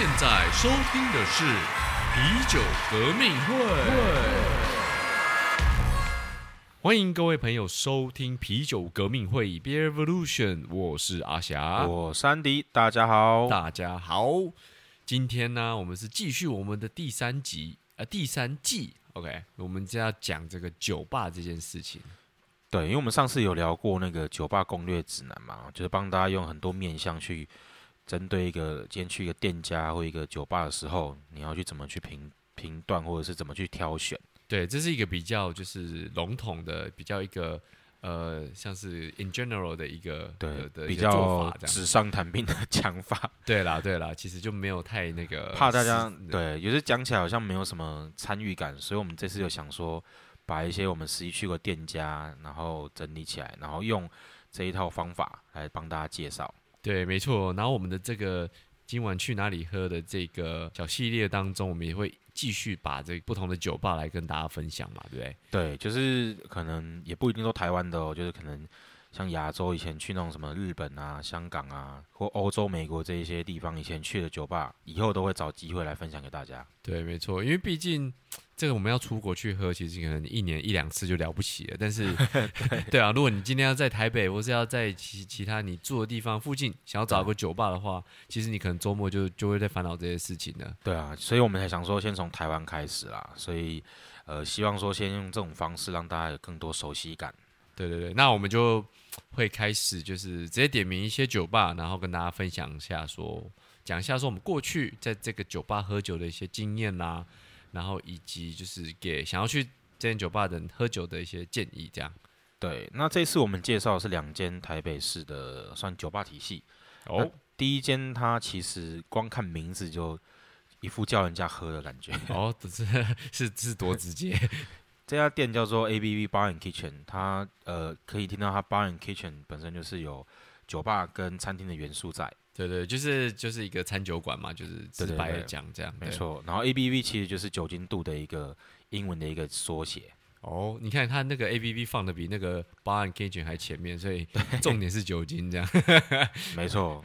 您现在收听的是啤酒革命会。欢迎各位朋友收听啤酒革命会 Beer Revolution，我是阿霞，我是安迪，大家好。大家好。今天呢，我们是继续我们的第三集，呃，第三季。OK，我们就要讲这个酒吧这件事情。对，因为我们上次有聊过那个酒吧攻略指南嘛，就是帮大家用很多面向去针对一个今天去一个店家或一个酒吧的时候，你要去怎么去评评断，或者是怎么去挑选。对，这是一个比较就是笼统的，比较一个呃，像是 in general 的一个对的比较纸上谈兵的 讲法。对啦，对啦，其实就没有太那个怕大家对，有时讲起来好像没有什么参与感，所以我们这次就想说。把一些我们实际去过店家，然后整理起来，然后用这一套方法来帮大家介绍。对，没错。然后我们的这个今晚去哪里喝的这个小系列当中，我们也会继续把这不同的酒吧来跟大家分享嘛，对不对？对，就是可能也不一定说台湾的哦，就是可能。像亚洲以前去那种什么日本啊、香港啊，或欧洲、美国这一些地方，以前去的酒吧，以后都会找机会来分享给大家。对，没错，因为毕竟这个我们要出国去喝，其实可能一年一两次就了不起了。但是 对啊，如果你今天要在台北，或是要在其其他你住的地方附近，想要找个酒吧的话，其实你可能周末就就会在烦恼这些事情的。对啊，所以我们才想说，先从台湾开始啦。所以，呃，希望说先用这种方式让大家有更多熟悉感。对对对，那我们就会开始，就是直接点名一些酒吧，然后跟大家分享一下，说讲一下说我们过去在这个酒吧喝酒的一些经验啦，然后以及就是给想要去这间酒吧的人喝酒的一些建议，这样。对，那这次我们介绍是两间台北市的算酒吧体系。哦，第一间它其实光看名字就一副叫人家喝的感觉。哦，是是是多直接。这家店叫做 A B B Bar and Kitchen，它呃可以听到它 Bar and Kitchen 本身就是有酒吧跟餐厅的元素在。对对，就是就是一个餐酒馆嘛，就是直白的讲这样。没错，然后 A B B 其实就是酒精度的一个英文的一个缩写。哦，你看它那个 A B B 放的比那个 Bar and Kitchen 还前面，所以重点是酒精这样。没错，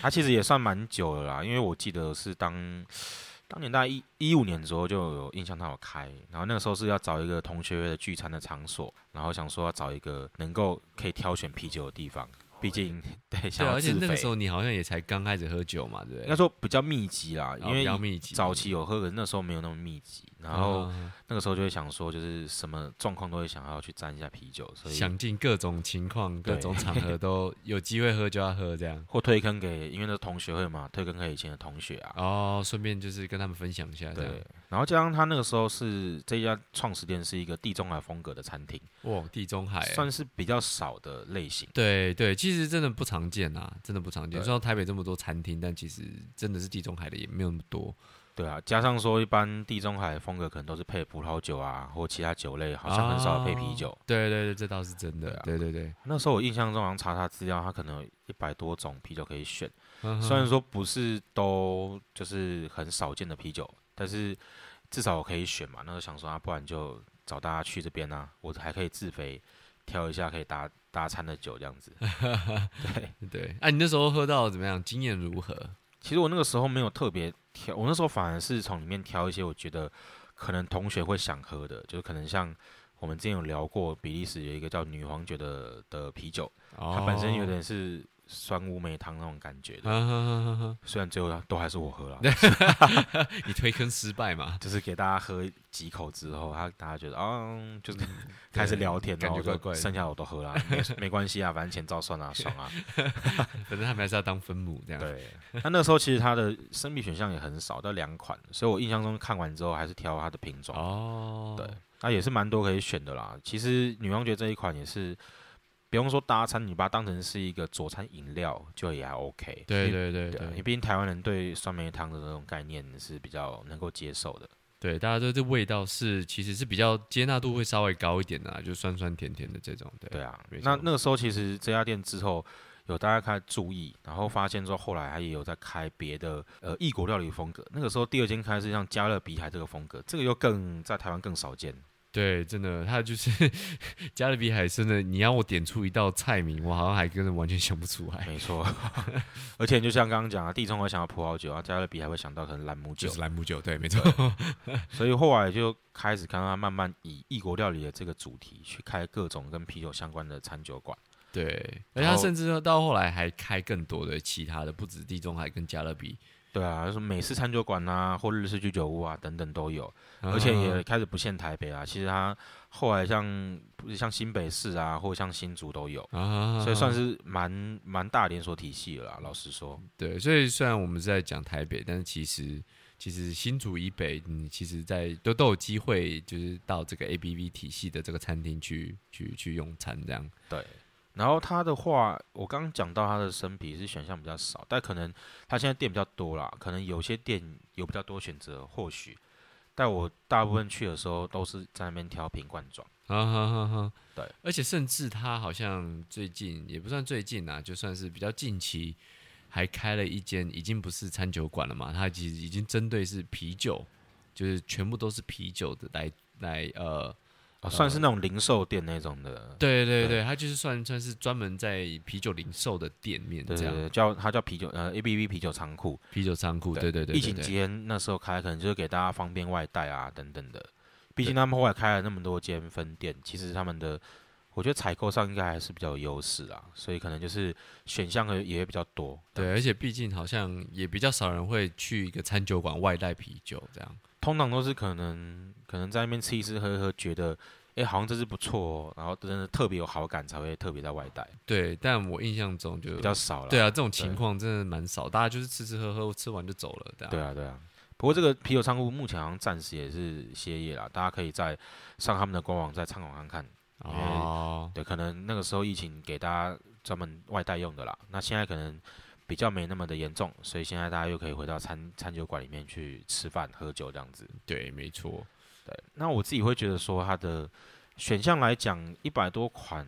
它其实也算蛮久了啦，因为我记得是当。当年大概一一五年的时候就有印象，他有开，然后那个时候是要找一个同学的聚餐的场所，然后想说要找一个能够可以挑选啤酒的地方。毕竟对，对，而且那个时候你好像也才刚开始喝酒嘛，对不对？应该说比较密集啦，因为密集，早期有喝，可是那时候没有那么密集。然后那个时候就会想说，就是什么状况都会想要去沾一下啤酒，所以想尽各种情况、各种场合都有机会喝就要喝这样，或推坑给因为那同学会嘛，推坑给以前的同学啊。哦，顺便就是跟他们分享一下。对，然后加上他那个时候是这家创始店是一个地中海风格的餐厅。哇，地中海算是比较少的类型。对对，其实真的不常见啊，真的不常见。虽然台北这么多餐厅，但其实真的是地中海的也没有那么多。对啊，加上说一般地中海风格可能都是配葡萄酒啊，或其他酒类，好像很少配啤酒。对对对，这倒是真的。对对对，那时候我印象中好像查查资料，他可能有一百多种啤酒可以选。虽然说不是都就是很少见的啤酒，但是至少我可以选嘛。那时候想说啊，不然就找大家去这边啊，我还可以自费挑一下可以搭搭餐的酒这样子。对对，哎，你那时候喝到怎么样？经验如何？其实我那个时候没有特别挑，我那时候反而是从里面挑一些我觉得可能同学会想喝的，就是可能像我们之前有聊过，比利时有一个叫女皇酒的的啤酒，它本身有点是。酸乌梅汤那种感觉的，虽然最后都还是我喝了，你推坑失败嘛？就是给大家喝几口之后，他大家觉得啊，就是开始聊天，感觉怪怪，剩下我都喝了，没 没关系啊，反正钱照算啊，爽啊，反正他们还是要当分母这样。对，那那时候其实它的生啤选项也很少，到两款，所以我印象中看完之后还是挑它的品种哦。对，那也是蛮多可以选的啦。其实女王爵这一款也是。不用说搭餐，你把它当成是一个佐餐饮料，就也还 OK。对对对对，你毕竟台湾人对酸梅汤的那种概念是比较能够接受的。对，大家对这味道是其实是比较接纳度会稍微高一点的，就酸酸甜甜的这种。对啊，那那个时候其实这家店之后有大家开始注意，然后发现说后后来还也有在开别的呃异国料理风格。那个时候第二间开是像加勒比海这个风格，这个又更在台湾更少见。对，真的，他就是 加勒比海参的。你要我点出一道菜名，我好像还真的完全想不出来。没错，而且就像刚刚讲啊，地中海想到葡萄酒啊，加勒比还会想到可能兰姆酒，就是兰姆酒，对，没错。所以后来就开始看到他慢慢以异国料理的这个主题去开各种跟啤酒相关的餐酒馆。对，而且他甚至到后来还开更多的其他的，不止地中海跟加勒比。对啊，什么美式餐酒馆啊，或日式居酒屋啊，等等都有，而且也开始不限台北啊。其实它后来像像新北市啊，或像新竹都有，所以算是蛮蛮大连锁体系了。老实说，对，所以虽然我们在讲台北，但是其实其实新竹以北，你其实在都都有机会，就是到这个 A B V 体系的这个餐厅去去去用餐这样。对。然后他的话，我刚刚讲到他的生啤是选项比较少，但可能他现在店比较多啦，可能有些店有比较多选择，或许。但我大部分去的时候都是在那边挑瓶罐装。啊哈哈哈！对，而且甚至他好像最近也不算最近啊，就算是比较近期，还开了一间已经不是餐酒馆了嘛，他其实已经针对是啤酒，就是全部都是啤酒的来来呃。算是那种零售店那种的，对对对，它就是算算是专门在啤酒零售的店面，这样叫它叫啤酒呃 A B B 啤酒仓库，啤酒仓库，对对对。疫情期间那时候开，可能就是给大家方便外带啊等等的。毕竟他们后来开了那么多间分店，其实他们的我觉得采购上应该还是比较有优势啊，所以可能就是选项也也比较多。对，而且毕竟好像也比较少人会去一个餐酒馆外带啤酒这样。通常都是可能可能在那边吃一吃喝一喝，觉得哎好像这是不错，然后真的特别有好感才会特别在外带。对，但我印象中就比较少了。对啊，这种情况真的蛮少，大家就是吃吃喝喝，吃完就走了。对啊，对啊。不过这个啤酒仓库目前好像暂时也是歇业了，大家可以在上他们的官网在参考看看。哦。对，可能那个时候疫情给大家专门外带用的啦，那现在可能。比较没那么的严重，所以现在大家又可以回到餐餐酒馆里面去吃饭喝酒这样子。对，没错。对，那我自己会觉得说，它的选项来讲，一百多款，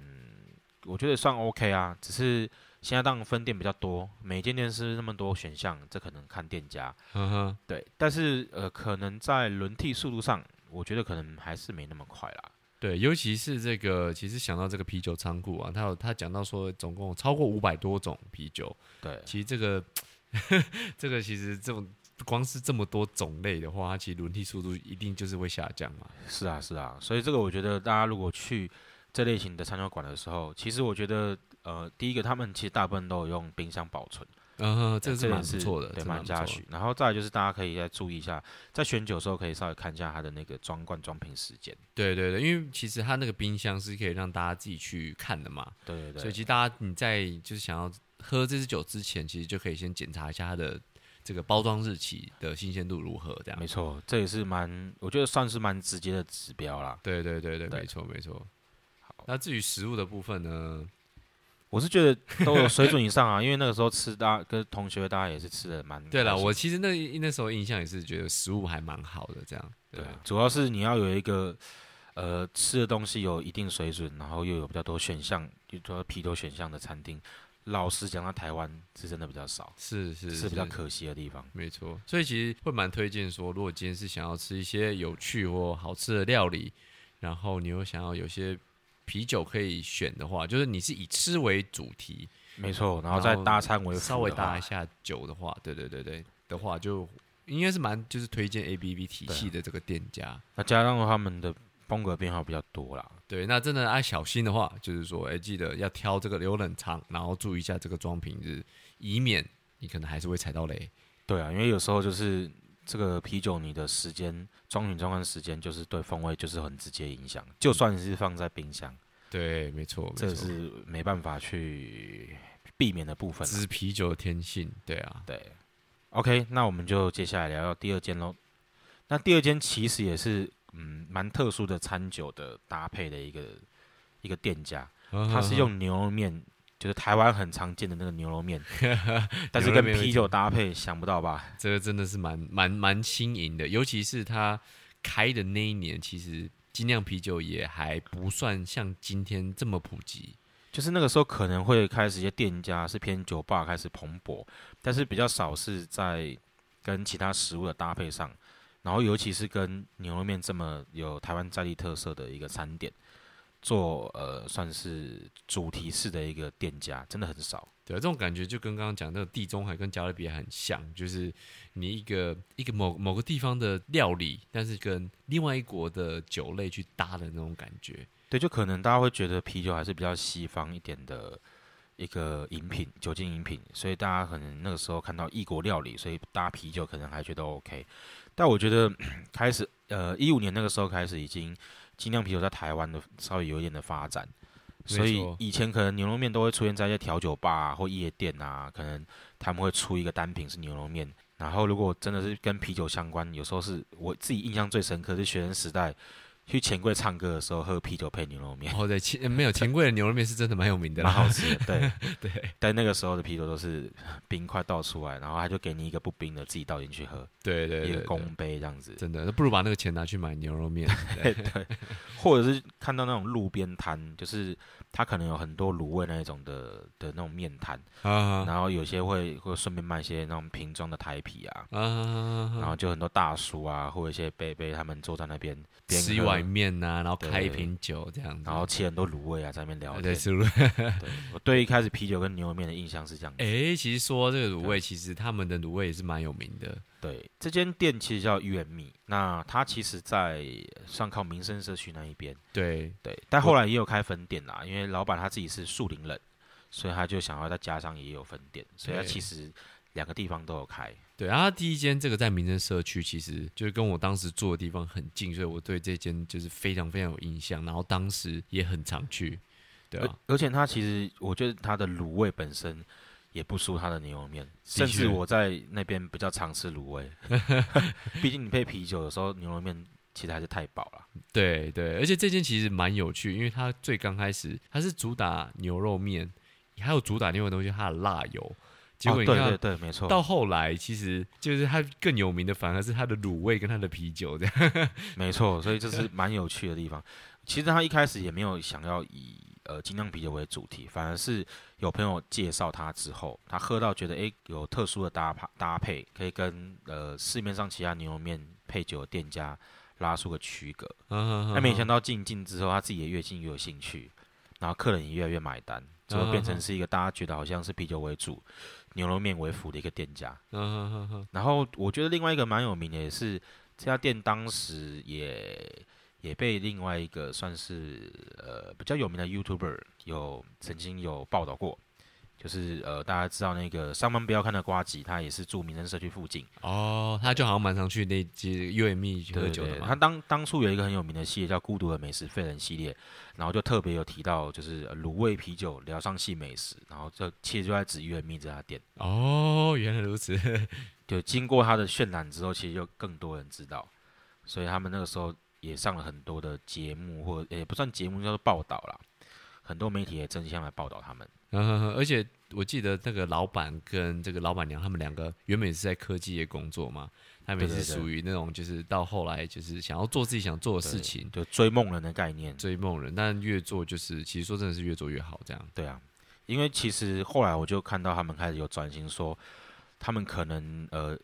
我觉得算 OK 啊。只是现在当分店比较多，每间店是那么多选项，这可能看店家。嗯哼。对，但是呃，可能在轮替速度上，我觉得可能还是没那么快啦。对，尤其是这个，其实想到这个啤酒仓库啊，他有他讲到说，总共超过五百多种啤酒。对，其实这个 这个其实这种光是这么多种类的话，它其实轮替速度一定就是会下降嘛。是啊，是啊，所以这个我觉得大家如果去这类型的餐酒馆的时候，其实我觉得呃，第一个他们其实大部分都有用冰箱保存。嗯，这是蛮不错的，对，蛮嘉许。然后再就是大家可以再注意一下，在选酒的时候可以稍微看一下它的那个装罐装瓶时间。对对对，因为其实它那个冰箱是可以让大家自己去看的嘛。对对对。所以其实大家你在就是想要喝这支酒之前，其实就可以先检查一下它的这个包装日期的新鲜度如何，这样。没错，这也是蛮，我觉得算是蛮直接的指标啦。对对对对，没错没错。好，那至于食物的部分呢？我是觉得都有水准以上啊，因为那个时候吃，大家跟同学大家也是吃的蛮。对了，我其实那那时候印象也是觉得食物还蛮好的，这样。对，主要是你要有一个呃吃的东西有一定水准，然后又有比较多选项，就说啤酒选项的餐厅。老实讲，那台湾是真的比较少，是是是比较可惜的地方。没错，所以其实会蛮推荐说，如果今天是想要吃一些有趣或好吃的料理，然后你又想要有些。啤酒可以选的话，就是你是以吃为主题，没错，然后再搭餐为稍微搭一下酒的话，对对对对的话，就应该是蛮就是推荐 A B B 体系的这个店家。那加上他们的风格变化比较多啦，对，那真的爱小心的话，就是说，哎，记得要挑这个留冷藏，然后注意一下这个装瓶子，以免你可能还是会踩到雷。对啊，因为有时候就是这个啤酒，你的时间装瓶装罐时间，就是对风味就是很直接影响，就算是放在冰箱。对，没错，这是没办法去避免的部分。这是啤酒的天性，对啊，对。OK，那我们就接下来聊聊第二间喽。那第二间其实也是嗯蛮特殊的餐酒的搭配的一个一个店家，它是用牛肉面，就是台湾很常见的那个牛肉面，但是跟啤酒搭配，想不到吧？这个真的是蛮蛮蛮新颖的，尤其是它开的那一年，其实。精酿啤酒也还不算像今天这么普及，就是那个时候可能会开始一些店家是偏酒吧开始蓬勃，但是比较少是在跟其他食物的搭配上，然后尤其是跟牛肉面这么有台湾在地特色的一个餐点，做呃算是主题式的一个店家，真的很少。对啊，这种感觉就跟刚刚讲那个地中海跟加勒比海很像，就是你一个一个某某个地方的料理，但是跟另外一国的酒类去搭的那种感觉。对，就可能大家会觉得啤酒还是比较西方一点的一个饮品，酒精饮品，所以大家可能那个时候看到异国料理，所以搭啤酒可能还觉得 OK。但我觉得 开始，呃，一五年那个时候开始，已经精酿啤酒在台湾的稍微有一点的发展，所以以前可能牛肉面都会出现在一些调酒吧啊或夜店啊，可能他们会出一个单品是牛肉面。然后如果真的是跟啤酒相关，有时候是我自己印象最深刻是学生时代。去钱柜唱歌的时候喝啤酒配牛肉面，哦对，钱没有 钱柜的牛肉面是真的蛮有名的，蛮好吃的。对。对，但那个时候的啤酒都是冰块倒出来，然后他就给你一个不冰的，自己倒进去喝。对对，一个公杯这样子，真的，那不如把那个钱拿去买牛肉面。对。对，或者是看到那种路边摊，就是他可能有很多卤味那一种的的那种面摊啊，然后有些会会顺便卖一些那种瓶装的台啤啊，啊，然后就很多大叔啊，或者一些贝贝他们坐在那边吃一碗面呐，然后开一瓶酒这样子，然后切很多卤味啊，在那边聊天。对，我对一开始啤酒跟牛肉面的印象是这样。哎，其实说这个卤味，其实他们的卤味也是蛮有名的。对，这间店其实叫 U M E，那它其实在上靠民生社区那一边。对对，但后来也有开分店啦，因为老板他自己是树林人，所以他就想要再加上也有分店，所以他其实两个地方都有开。对，然后第一间这个在民生社区，其实就是跟我当时住的地方很近，所以我对这间就是非常非常有印象，然后当时也很常去。对啊，而且它其实我觉得它的卤味本身。也不输它的牛肉面，甚至我在那边比较常吃卤味。毕竟你配啤酒的时候，牛肉面其实还是太饱了。对对，而且这间其实蛮有趣，因为它最刚开始它是主打牛肉面，还有主打另外东西，它的辣油。结果你看，对对对，没错。到后来，其实就是它更有名的，反而是它的卤味跟它的啤酒这样。没错，所以这是蛮有趣的地方。其实他一开始也没有想要以呃精酿啤酒为主题，反而是。有朋友介绍他之后，他喝到觉得诶有特殊的搭配搭配，可以跟呃市面上其他牛肉面配酒的店家拉出个区隔。那没想到进进之后，他自己也越进越有兴趣，然后客人也越来越买单，最后变成是一个大家觉得好像是啤酒为主、牛肉面为辅的一个店家。然后我觉得另外一个蛮有名的也是这家店当时也。也被另外一个算是呃比较有名的 YouTuber 有曾经有报道过，就是呃大家知道那个上班不要看的瓜吉，他也是住民生社区附近哦，他就好像蛮常去那街 UME 喝酒的嘛。他当当初有一个很有名的系列叫《孤独的美食废人》系列，然后就特别有提到就是卤味啤酒聊上系美食，然后这其实就在指 UME 这家店。哦，原来如此。就经过他的渲染之后，其实就更多人知道，所以他们那个时候。也上了很多的节目，或也不算节目，叫做报道啦。很多媒体也争相来报道他们。而且我记得那个老板跟这个老板娘，他们两个原本是在科技业工作嘛，他们是属于那种就是到后来就是想要做自己想做的事情，就追梦人的概念，追梦人。但越做就是其实说真的是越做越好，这样。对啊，因为其实后来我就看到他们开始有转型，说他们可能呃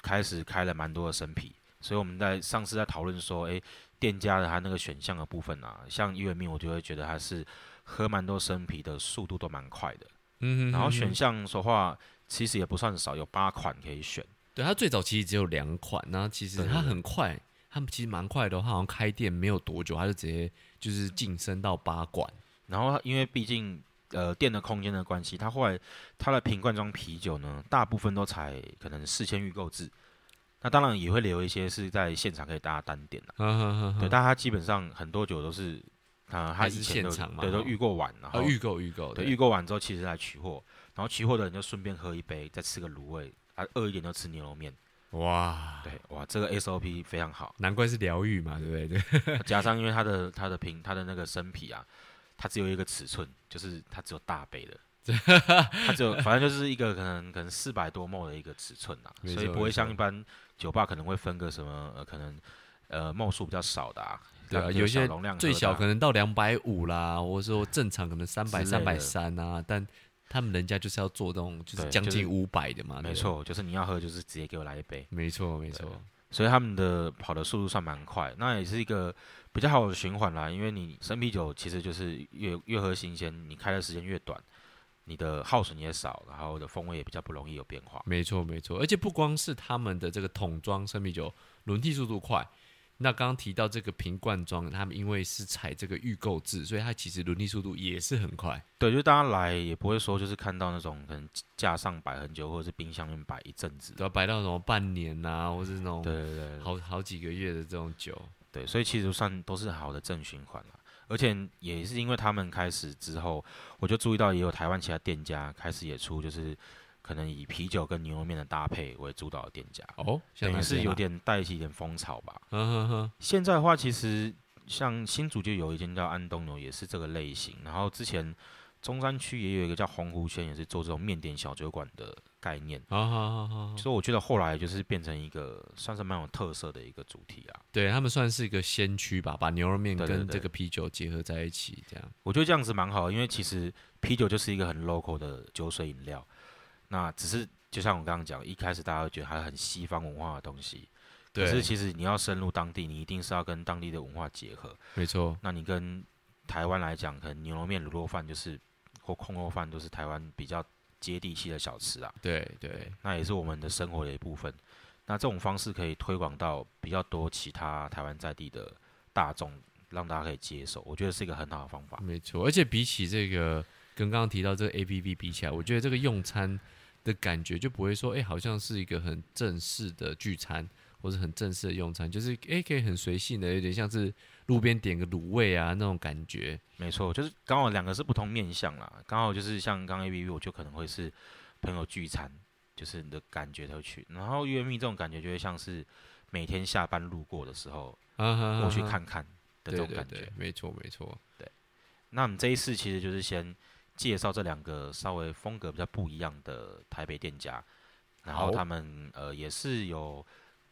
开始开了蛮多的生啤。所以我们在上次在讨论说，诶，店家的他那个选项的部分啊，像伊维命，我就会觉得他是喝蛮多生啤的速度都蛮快的。嗯，然后选项说话其实也不算少，有八款可以选。对，它最早其实只有两款，那其实它很快，他们其实蛮快的，它好像开店没有多久，它就直接就是晋升到八款。然后因为毕竟呃店的空间的关系，它后来它的瓶罐装啤酒呢，大部分都采可能四千预购制。那当然也会留一些是在现场可以大家单点的，对，但它基本上很多酒都是，啊，他以前都对都预购完，然后预购预购，对，预购完之后其实来取货，然后取货的人就顺便喝一杯，再吃个卤味，啊，饿一点就吃牛肉面，哇，对，哇，这个 SOP 非常好，难怪是疗愈嘛，对不对？对，加上因为它的它的瓶它的那个生啤啊，它只有一个尺寸，就是它只有大杯的。它只有反正就是一个可能可能四百多沫的一个尺寸呐，所以不会像一般酒吧可能会分个什么呃可能呃沫数比较少的啊，对啊，有些最小可能到两百五啦，或者说正常可能三百三百三啊，但他们人家就是要做这种就是将近五百的嘛，没错，就是你要喝就是直接给我来一杯，没错没错。所以他们的跑的速度算蛮快，那也是一个比较好的循环啦。因为你生啤酒其实就是越越喝新鲜，你开的时间越短，你的耗损也少，然后的风味也比较不容易有变化。没错没错，而且不光是他们的这个桶装生啤酒轮替速度快。那刚刚提到这个瓶罐装，他们因为是采这个预购制，所以它其实轮替速度也是很快。对，就大家来也不会说就是看到那种可能架上摆很久，或者是冰箱里面摆一阵子，都要摆到什么半年呐，或是那种对对对，好好几个月的这种酒。对，所以其实算都是好的正循环了。而且也是因为他们开始之后，我就注意到也有台湾其他店家开始也出就是。可能以啤酒跟牛肉面的搭配为主导的店家哦，等于是有点带起一点风潮吧。嗯哼哼。现在的话，其实像新竹就有一间叫安东牛，也是这个类型。然后之前中山区也有一个叫洪湖轩，也是做这种面点小酒馆的概念。啊好好所以我觉得后来就是变成一个算是蛮有特色的一个主题啊。对他们算是一个先驱吧，把牛肉面跟这个啤酒结合在一起，这样。我觉得这样子蛮好，因为其实啤酒就是一个很 local 的酒水饮料。那只是就像我刚刚讲，一开始大家会觉得它很西方文化的东西，可是其实你要深入当地，你一定是要跟当地的文化结合。没错。那你跟台湾来讲，可能牛肉面、卤肉饭就是或空肉饭，都是台湾比较接地气的小吃啊。对对。那也是我们的生活的一部分。那这种方式可以推广到比较多其他台湾在地的大众，让大家可以接受。我觉得是一个很好的方法。没错。而且比起这个跟刚刚提到这个 A P P 比起来，我觉得这个用餐。的感觉就不会说，哎，好像是一个很正式的聚餐，或者很正式的用餐，就是哎，可以很随性的，有点像是路边点个卤味啊那种感觉。没错，就是刚好两个是不同面向啦，刚好就是像刚 A B B，我就可能会是朋友聚餐，就是你的感觉都去，然后约蜜这种感觉就会像是每天下班路过的时候过去看看的这种感觉。没错，没错，对。那我们这一次其实就是先。介绍这两个稍微风格比较不一样的台北店家，然后他们呃也是有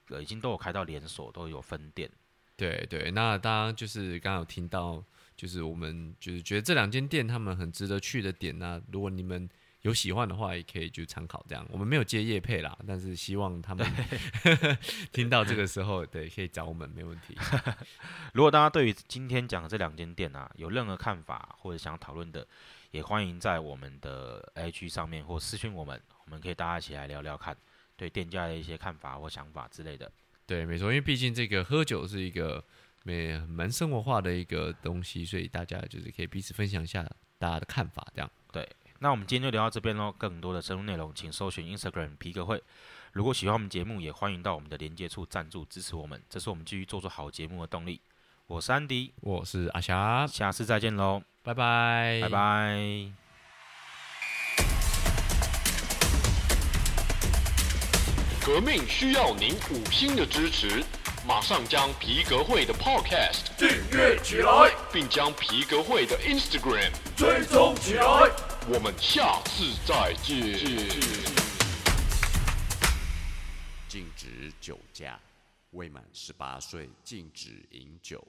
呃已经都有开到连锁，都有分店。对对，那大家就是刚刚有听到，就是我们就是觉得这两间店他们很值得去的点那如果你们有喜欢的话，也可以就参考这样。我们没有接叶配啦，但是希望他们 听到这个时候，对，可以找我们没问题。如果大家对于今天讲的这两间店啊有任何看法或者想要讨论的，也欢迎在我们的 IG 上面或私讯我们，我们可以大家一起来聊聊看，对店家的一些看法或想法之类的。对，没错，因为毕竟这个喝酒是一个蛮蛮生活化的一个东西，所以大家就是可以彼此分享一下大家的看法，这样。对，那我们今天就聊到这边喽。更多的深入内容，请搜寻 Instagram 皮革会。如果喜欢我们节目，也欢迎到我们的连接处赞助支持我们，这是我们继续做出好节目的动力。我是安迪，我是阿霞，下次再见喽。拜拜，拜拜。革命需要您五星的支持，马上将皮革会的 Podcast 订阅起来，并将皮革会的 Instagram 追踪起来。我们下次再见。禁止酒驾，未满十八岁禁止饮酒。